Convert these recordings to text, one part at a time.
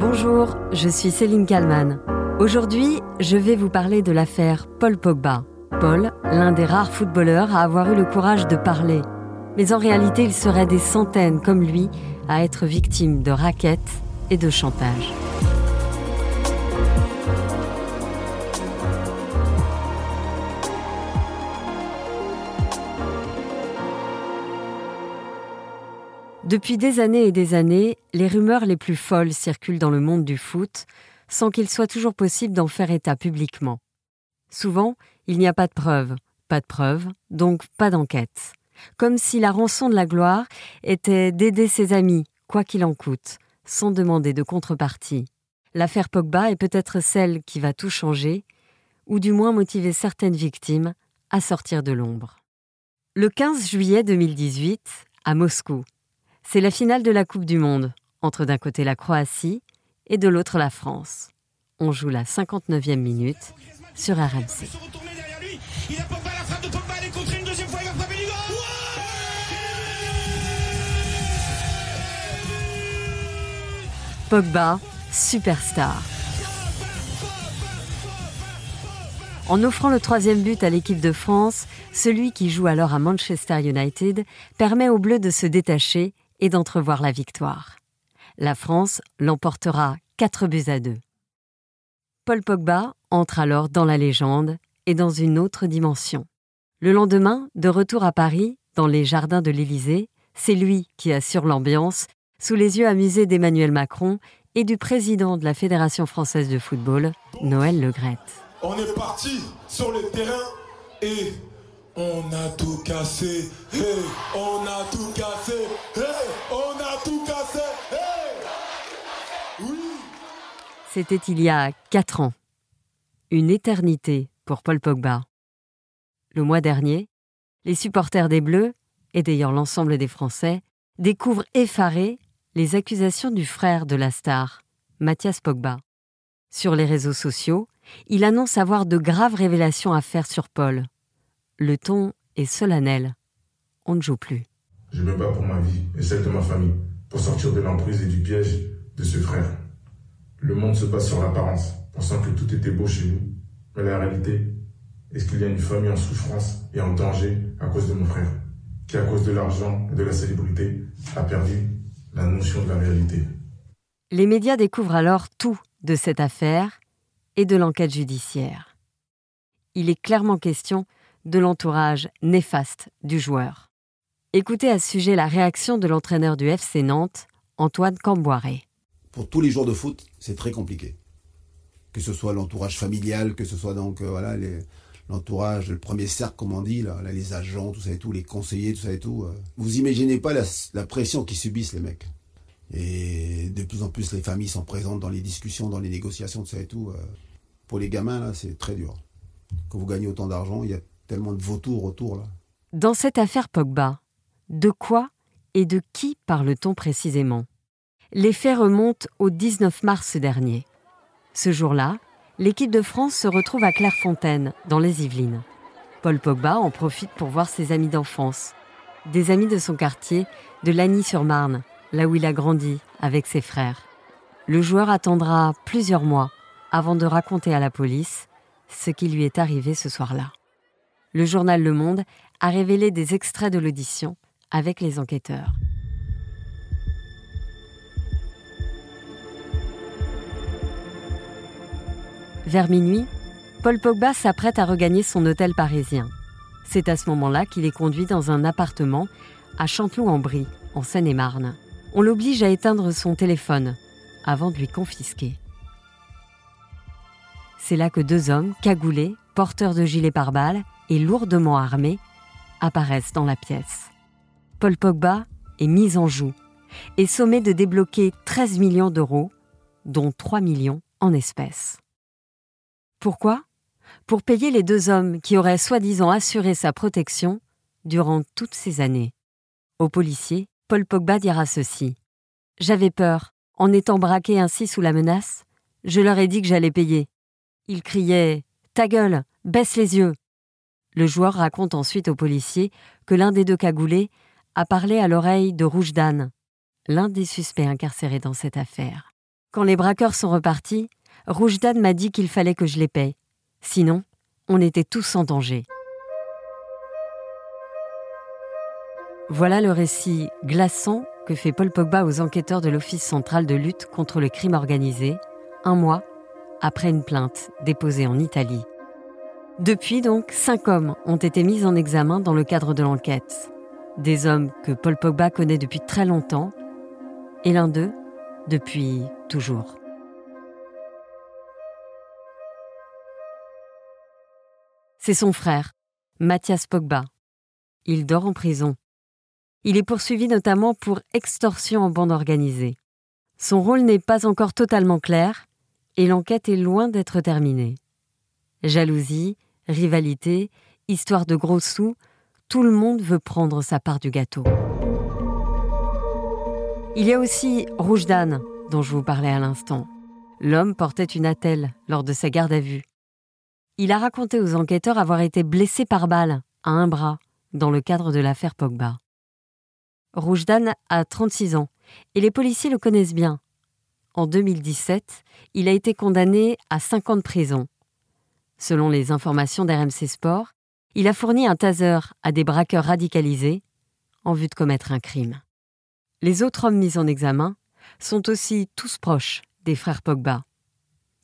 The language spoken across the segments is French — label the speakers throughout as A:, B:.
A: Bonjour, je suis Céline Kalman. Aujourd'hui, je vais vous parler de l'affaire Paul Pogba. Paul, l'un des rares footballeurs à avoir eu le courage de parler. Mais en réalité, il serait des centaines comme lui à être victimes de raquettes et de chantage. Depuis des années et des années, les rumeurs les plus folles circulent dans le monde du foot sans qu'il soit toujours possible d'en faire état publiquement. Souvent, il n'y a pas de preuves, pas de preuves, donc pas d'enquête. Comme si la rançon de la gloire était d'aider ses amis, quoi qu'il en coûte, sans demander de contrepartie. L'affaire Pogba est peut-être celle qui va tout changer, ou du moins motiver certaines victimes à sortir de l'ombre. Le 15 juillet 2018, à Moscou, c'est la finale de la Coupe du Monde, entre d'un côté la Croatie et de l'autre la France. On joue la 59e minute sur RMC. Pogba, superstar. En offrant le troisième but à l'équipe de France, celui qui joue alors à Manchester United permet aux Bleus de se détacher et d'entrevoir la victoire. La France l'emportera 4 buts à 2. Paul Pogba entre alors dans la légende et dans une autre dimension. Le lendemain, de retour à Paris, dans les jardins de l'Élysée, c'est lui qui assure l'ambiance, sous les yeux amusés d'Emmanuel Macron et du président de la Fédération française de football, Noël Legrette.
B: Le terrain on a tout cassé, on a tout cassé, on a tout cassé,
A: oui. C'était il y a quatre ans. Une éternité pour Paul Pogba. Le mois dernier, les supporters des Bleus, et d'ailleurs l'ensemble des Français, découvrent effarés les accusations du frère de la star, Mathias Pogba. Sur les réseaux sociaux, il annonce avoir de graves révélations à faire sur Paul. Le ton est solennel. On ne joue plus.
B: Je me bats pour ma vie et celle de ma famille, pour sortir de l'emprise et du piège de ce frère. Le monde se base sur l'apparence, pensant que tout était beau chez nous. Mais la réalité, est-ce qu'il y a une famille en souffrance et en danger à cause de mon frère, qui à cause de l'argent et de la célébrité a perdu la notion de la réalité?
A: Les médias découvrent alors tout de cette affaire et de l'enquête judiciaire. Il est clairement question de l'entourage néfaste du joueur. Écoutez à ce sujet la réaction de l'entraîneur du FC Nantes, Antoine Camboiré.
C: Pour tous les joueurs de foot, c'est très compliqué. Que ce soit l'entourage familial, que ce soit donc euh, voilà l'entourage, le premier cercle, comme on dit, là, les agents, tout ça et tout, les conseillers, tout ça et tout. Euh. Vous imaginez pas la, pression qu'ils subissent, les mecs. Et de plus en plus, les familles sont présentes dans les discussions, dans les négociations, tout ça et tout. Euh. Pour les gamins, là, c'est très dur. Quand vous gagnez autant d'argent, il y a tellement de vautours autour.
A: Dans cette affaire Pogba, de quoi et de qui parle-t-on précisément? Les faits remontent au 19 mars dernier. Ce jour-là, l'équipe de France se retrouve à Clairefontaine, dans les Yvelines. Paul Pogba en profite pour voir ses amis d'enfance, des amis de son quartier, de Lagny-sur-Marne, là où il a grandi avec ses frères. Le joueur attendra plusieurs mois avant de raconter à la police ce qui lui est arrivé ce soir-là le journal Le Monde a révélé des extraits de l'audition avec les enquêteurs. Vers minuit, Paul Pogba s'apprête à regagner son hôtel parisien. C'est à ce moment-là qu'il est conduit dans un appartement à Chanteloup-en-Brie, en Seine-et-Marne. On l'oblige à éteindre son téléphone avant de lui confisquer. C'est là que deux hommes, cagoulés, porteurs de gilets pare-balles et lourdement armés apparaissent dans la pièce. Paul Pogba est mis en joue et sommé de débloquer 13 millions d'euros, dont 3 millions en espèces. Pourquoi? Pour payer les deux hommes qui auraient soi-disant assuré sa protection durant toutes ces années. Aux policiers, Paul Pogba dira ceci. J'avais peur, en étant braqué ainsi sous la menace, je leur ai dit que j'allais payer. Ils criaient Ta gueule, baisse les yeux. Le joueur raconte ensuite aux policiers que l'un des deux cagoulés a parlé à l'oreille de Rouge l'un des suspects incarcérés dans cette affaire. Quand les braqueurs sont repartis, Roujdan m'a dit qu'il fallait que je les paye. Sinon, on était tous en danger. Voilà le récit glaçant que fait Paul Pogba aux enquêteurs de l'Office central de lutte contre le crime organisé, un mois après une plainte déposée en Italie. Depuis donc, cinq hommes ont été mis en examen dans le cadre de l'enquête. Des hommes que Paul Pogba connaît depuis très longtemps, et l'un d'eux depuis toujours. C'est son frère, Mathias Pogba. Il dort en prison. Il est poursuivi notamment pour extorsion en bande organisée. Son rôle n'est pas encore totalement clair et l'enquête est loin d'être terminée. Jalousie, rivalité, histoire de gros sous, tout le monde veut prendre sa part du gâteau. Il y a aussi Roujdan, dont je vous parlais à l'instant. L'homme portait une attelle lors de sa garde à vue. Il a raconté aux enquêteurs avoir été blessé par balle à un bras dans le cadre de l'affaire Pogba. Roujdan a 36 ans et les policiers le connaissent bien. En 2017, il a été condamné à 5 ans de prison. Selon les informations d'RMC Sport, il a fourni un taser à des braqueurs radicalisés en vue de commettre un crime. Les autres hommes mis en examen sont aussi tous proches des frères Pogba.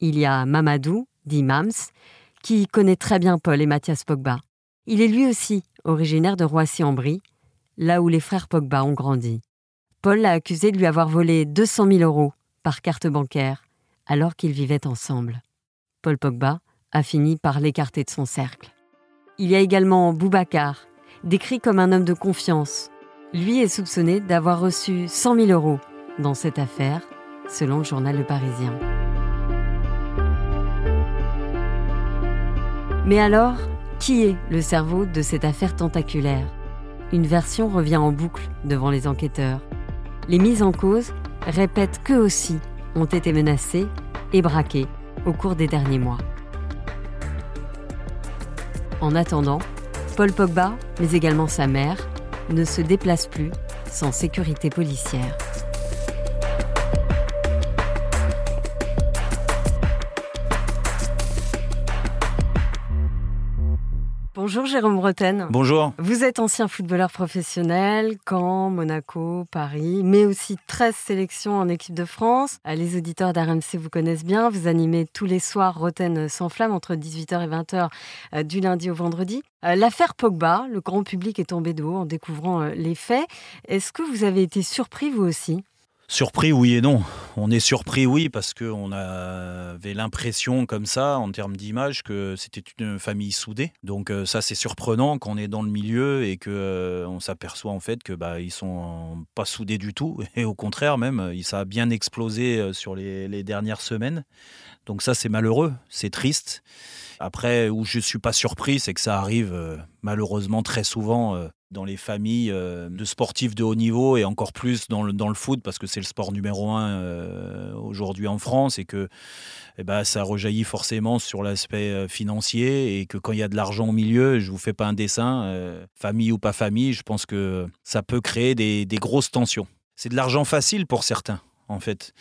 A: Il y a Mamadou, dit Mams, qui connaît très bien Paul et Mathias Pogba. Il est lui aussi originaire de Roissy-en-Brie là où les frères Pogba ont grandi. Paul l'a accusé de lui avoir volé 200 000 euros par carte bancaire alors qu'ils vivaient ensemble. Paul Pogba a fini par l'écarter de son cercle. Il y a également Boubacar, décrit comme un homme de confiance. Lui est soupçonné d'avoir reçu 100 000 euros dans cette affaire, selon le journal Le Parisien. Mais alors, qui est le cerveau de cette affaire tentaculaire? Une version revient en boucle devant les enquêteurs. Les mises en cause répètent qu'eux aussi ont été menacés et braqués au cours des derniers mois. En attendant, Paul Pogba, mais également sa mère, ne se déplacent plus sans sécurité policière. Bonjour Jérôme Bretagne.
D: Bonjour.
A: Vous êtes ancien footballeur professionnel, Caen, Monaco, Paris, mais aussi 13 sélections en équipe de France. Euh, les auditeurs d'RMC vous connaissent bien. Vous animez tous les soirs Roten sans flamme entre 18h et 20h euh, du lundi au vendredi. Euh, l'affaire Pogba, le grand public est tombé de haut en découvrant les faits. Est-ce que vous avez été surpris vous aussi?
D: Surpris, oui et non. On est surpris, oui, parce qu'on avait l'impression, comme ça, en termes d'image, que c'était une famille soudée. Donc euh, ça, c'est surprenant quand on est dans le milieu et que euh, on s'aperçoit en fait que bah ils sont pas soudés du tout. Et au contraire, même, ça a bien explosé euh, sur les, dernières semaines. Donc ça, c'est malheureux, c'est triste. Après, où je suis pas surpris, c'est que ça arrive malheureusement très souvent dans les familles euh, de sportifs de haut niveau et encore plus dans le, dans le foot parce que c'est le sport numéro un euh, aujourd'hui en France et que eh ben, ça rejaillit forcément sur l'aspect euh, financier et que quand il y a de l'argent au milieu, je vous fais pas un dessin, famille ou pas famille, je pense que ça peut créer des, des grosses tensions. C'est de l'argent facile pour certains en fait.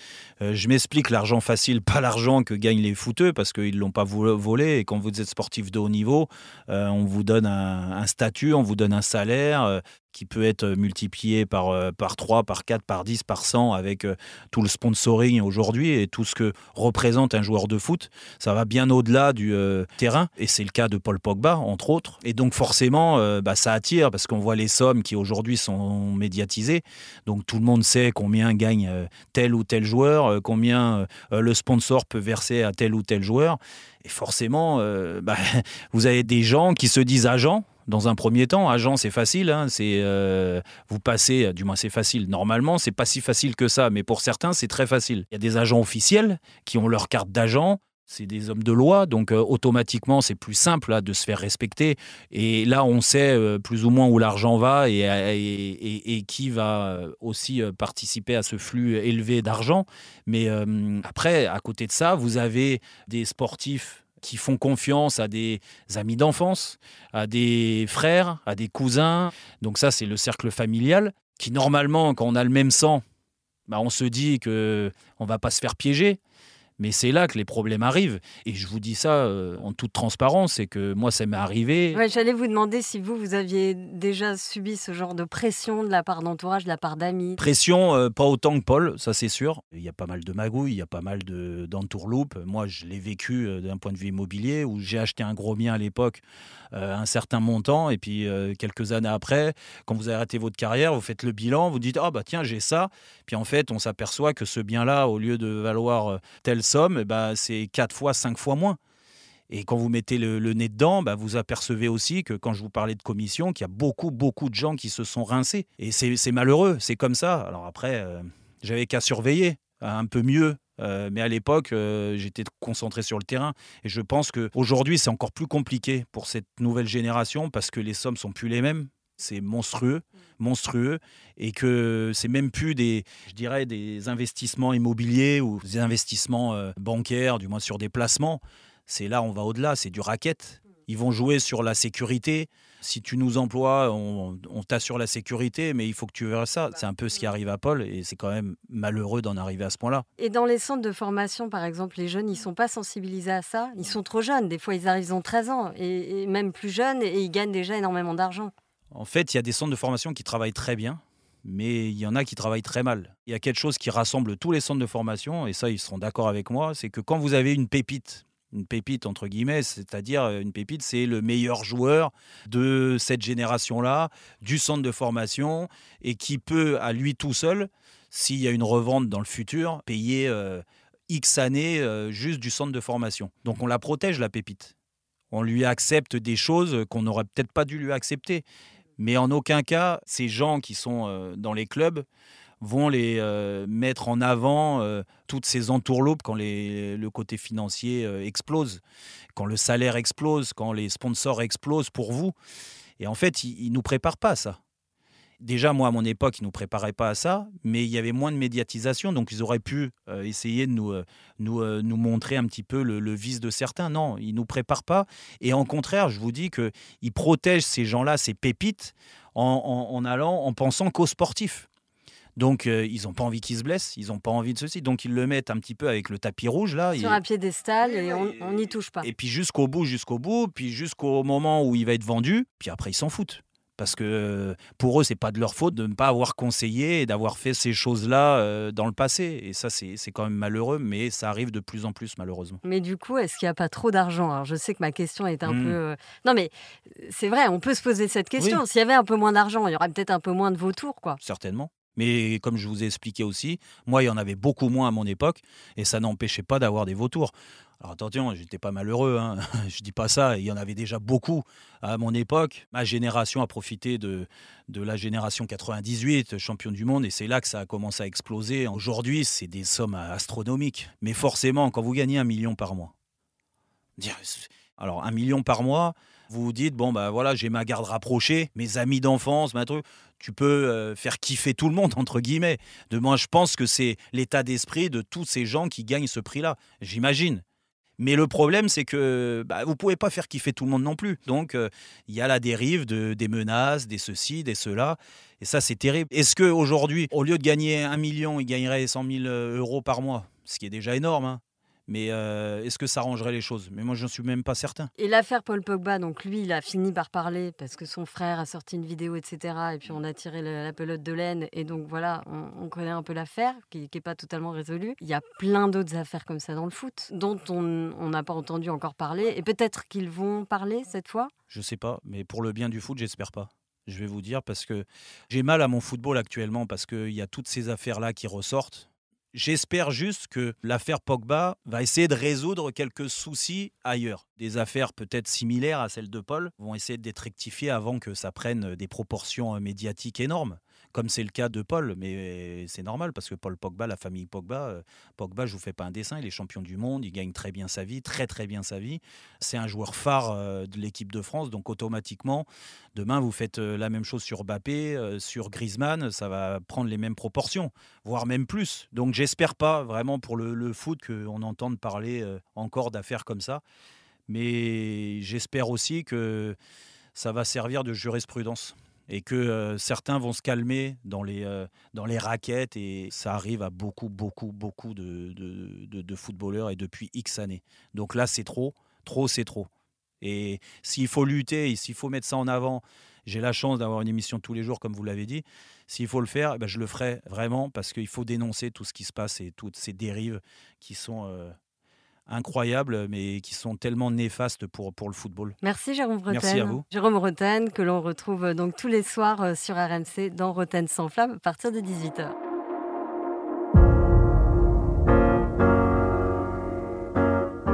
D: Euh, je m'explique, l'argent facile, pas l'argent que gagnent les footeux, parce qu'ils ne l'ont pas volé. Et quand vous êtes sportif de haut niveau, euh, on vous donne un, statut, on vous donne un salaire. Euh, qui peut être multiplié par, euh, par 3, par 4, par 10, par 100 avec euh, tout le sponsoring aujourd'hui et tout ce que représente un joueur de foot. Ça va bien au-delà du euh, terrain et c'est le cas de Paul Pogba, entre autres. Et donc forcément, bah, ça attire parce qu'on voit les sommes qui aujourd'hui sont médiatisées. Donc tout le monde sait combien gagne tel ou tel joueur, combien le sponsor peut verser à tel ou tel joueur. Et forcément, bah, vous avez des gens qui se disent agents dans un premier temps. Agent, c'est facile. Hein, c'est euh, vous passez, du moins c'est facile. Normalement, c'est pas si facile que ça, mais pour certains, c'est très facile. Il y a des agents officiels qui ont leur carte d'agent. C'est des hommes de loi, donc euh, automatiquement c'est plus simple de se faire respecter. Et là, on sait euh, plus ou moins où l'argent va et, qui va aussi participer à ce flux élevé d'argent. Mais après, à côté de ça, vous avez des sportifs qui font confiance à des amis d'enfance, à des frères, à des cousins. Donc ça, c'est le cercle familial qui, normalement, quand on a le même sang, bah, on se dit que on va pas se faire piéger. Mais c'est là que les problèmes arrivent. Et je vous dis ça euh, en toute transparence, c'est que moi, ça m'est arrivé.
A: Ouais, J'allais vous demander si vous, vous aviez déjà subi ce genre de pression de la part d'entourage, de la part d'amis.
D: Pression, euh, pas autant que Paul, ça c'est sûr. Il y a pas mal de magouilles, il y a pas mal de- d'entourloupes. Moi, je l'ai vécu euh, d'un point de vue immobilier, où j'ai acheté un gros bien à l'époque, un certain montant, et puis quelques années après, quand vous arrêtez votre carrière, vous faites le bilan, vous dites, ah bah tiens, j'ai ça. Puis en fait, on s'aperçoit que ce bien-là, au lieu de valoir telle somme, eh ben, c'est 4 fois, 5 fois moins. Et quand vous mettez le, nez dedans, bah, vous apercevez aussi que quand je vous parlais de commission, qu'il y a beaucoup, beaucoup de gens qui se sont rincés. Et c'est c'est malheureux, c'est comme ça. Alors après, euh, j'avais qu'à surveiller un peu mieux. Euh, mais à l'époque, euh, j'étais concentré sur le terrain. Et je pense qu'aujourd'hui, c'est encore plus compliqué pour cette nouvelle génération parce que les sommes sont plus les mêmes. C'est monstrueux, monstrueux, et que c'est même plus des, je dirais, des investissements immobiliers ou des investissements euh, bancaires, du moins sur des placements. C'est là, on va au-delà, c'est du racket. Ils vont jouer sur la sécurité. Si tu nous emploies, on, t'assure la sécurité, mais il faut que tu verras ça. C'est un peu ce qui arrive à Paul, et c'est quand même malheureux d'en arriver à ce point-là.
A: Et dans les centres de formation, par exemple, les jeunes, ils sont pas sensibilisés à ça. Ils sont trop jeunes. Des fois, ils arrivent, ils ont 13 ans, et même plus jeunes, et ils gagnent déjà énormément d'argent.
D: En fait, il y a des centres de formation qui travaillent très bien, mais il y en a qui travaillent très mal. Il y a quelque chose qui rassemble tous les centres de formation, et ça, ils seront d'accord avec moi, c'est que quand vous avez une pépite, une pépite entre guillemets, c'est-à-dire euh, une pépite, c'est le meilleur joueur de cette génération-là, du centre de formation, et qui peut, à lui tout seul, s'il y a une revente dans le futur, payer euh, X années euh, juste du centre de formation. Donc on la protège, la pépite. On lui accepte des choses qu'on n'aurait peut-être pas dû lui accepter. Mais en aucun cas, ces gens qui sont euh, dans les clubs vont les euh, mettre en avant euh, toutes ces entourloupes quand le côté financier explose, quand le salaire explose, quand les sponsors explosent pour vous. Et en fait, ils ne nous préparent pas ça. Déjà, moi, à mon époque, ils ne nous préparaient pas à ça, mais il y avait moins de médiatisation, donc ils auraient pu euh, essayer de nous, euh, nous, euh, nous montrer un petit peu le, le vice de certains. Non, ils ne nous préparent pas. Et en contraire, je vous dis qu'ils protègent ces gens-là, ces pépites, en, en- en allant, en pensant qu'aux sportifs. Donc, euh, ils n'ont pas envie qu'ils se blessent, ils n'ont pas envie de ceci. Donc, ils le mettent un petit peu avec le tapis rouge, là.
A: Sur
D: et-
A: un piédestal, et on n'y touche pas.
D: et puis jusqu'au bout, jusqu'au bout, puis jusqu'au moment où il va être vendu, puis après ils s'en foutent. Parce que euh, pour eux, c'est pas de leur faute de ne pas avoir conseillé et d'avoir fait ces choses-là euh, dans le passé. Et ça, c'est c'est quand même malheureux, mais ça arrive de plus en plus, malheureusement.
A: Mais du coup, est-ce qu'il n'y a pas trop d'argent? Alors, je sais que ma question est un
D: Hmm.
A: peu. euh, Non, mais c'est vrai, on peut se poser cette question. S'il y avait un peu moins d'argent, il y aurait peut-être un peu moins de vautours, quoi.
D: Certainement. Mais comme je vous ai expliqué aussi, moi, il y en avait beaucoup moins à mon époque, et ça n'empêchait pas d'avoir des vautours. Alors attention, j'étais pas malheureux, hein. je dis pas ça, il y en avait déjà beaucoup à mon époque. Ma génération a profité de, de la génération 98, champion du monde, et c'est là que ça a commencé à exploser. Aujourd'hui, c'est des sommes astronomiques. Mais forcément, quand vous gagnez un million par mois, alors un million par mois, vous vous dites, bon, bah voilà, j'ai ma garde rapprochée, mes amis d'enfance, ma truc tu peux euh, faire kiffer tout le monde, entre guillemets. De moi, je pense que c'est l'état d'esprit de tous ces gens qui gagnent ce prix-là, j'imagine. Mais le problème, c'est que bah, vous pouvez pas faire kiffer tout le monde non plus. Donc, euh, il y a la dérive de, des menaces, des ceci, des cela. Et ça, c'est terrible. Est-ce qu'aujourd'hui, au lieu de gagner un million, il gagnerait 100 000 euros par mois? Ce qui est déjà énorme. hein. Mais euh, est-ce que ça arrangerait les choses? Mais moi, je n'en suis même pas certain.
A: Et l'affaire Paul Pogba, donc lui, il a fini par parler parce que son frère a sorti une vidéo, etc. Et puis on a tiré la pelote de laine. Et donc voilà, on, on connaît un peu l'affaire qui n'est pas totalement résolue. Il y a plein d'autres affaires comme ça dans le foot dont on on n'a pas entendu encore parler. Et peut-être qu'ils vont parler cette fois?
D: Je sais pas, mais pour le bien du foot, j'espère pas. Je vais vous dire parce que j'ai mal à mon football actuellement parce qu'il y a toutes ces affaires-là qui ressortent. J'espère juste que l'affaire Pogba va essayer de résoudre quelques soucis ailleurs. Des affaires peut-être similaires à celles de Paul vont essayer d'être rectifiées avant que ça prenne des proportions euh, médiatiques énormes, comme c'est le cas de Paul. Mais c'est normal parce que Paul Pogba, la famille Pogba, euh, Pogba, je vous fais pas un dessin, il est champion du monde, il gagne très bien sa vie, très très bien sa vie. C'est un joueur phare euh, de l'équipe de France, donc automatiquement, demain vous faites euh, la même chose sur Mbappé, euh, sur Griezmann, ça va prendre les mêmes proportions, voire même plus. Donc j'espère pas vraiment pour le, le foot qu'on entende parler euh, encore d'affaires comme ça, mais j'espère aussi que ça va servir de jurisprudence et que certains vont se calmer dans les, dans les raquettes et ça arrive à beaucoup, beaucoup, beaucoup de, de, de, footballeurs et depuis X années. Donc là, c'est trop, trop, c'est trop. Et s'il faut lutter, s'il faut mettre ça en avant, j'ai la chance d'avoir une émission tous les jours, comme vous l'avez dit. S'il faut le faire, eh ben je le ferai vraiment parce qu'il faut dénoncer tout ce qui se passe et toutes ces dérives qui sont incroyables, mais qui sont tellement néfastes pour, pour le football.
A: Merci Jérôme Bretagne.
D: Merci à vous.
A: Jérôme Bretagne, que l'on retrouve euh, donc tous les soirs euh, sur RMC dans Roten sans flamme à partir de 18h.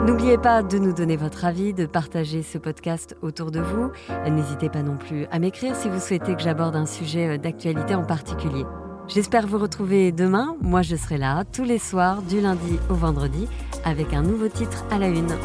A: N'oubliez pas de nous donner votre avis, de partager ce podcast autour de vous. N'hésitez pas non plus à m'écrire si vous souhaitez que j'aborde un sujet euh, d'actualité en particulier. J'espère vous retrouver demain. Moi, je serai là tous les soirs, du lundi au vendredi, avec un nouveau titre à la une.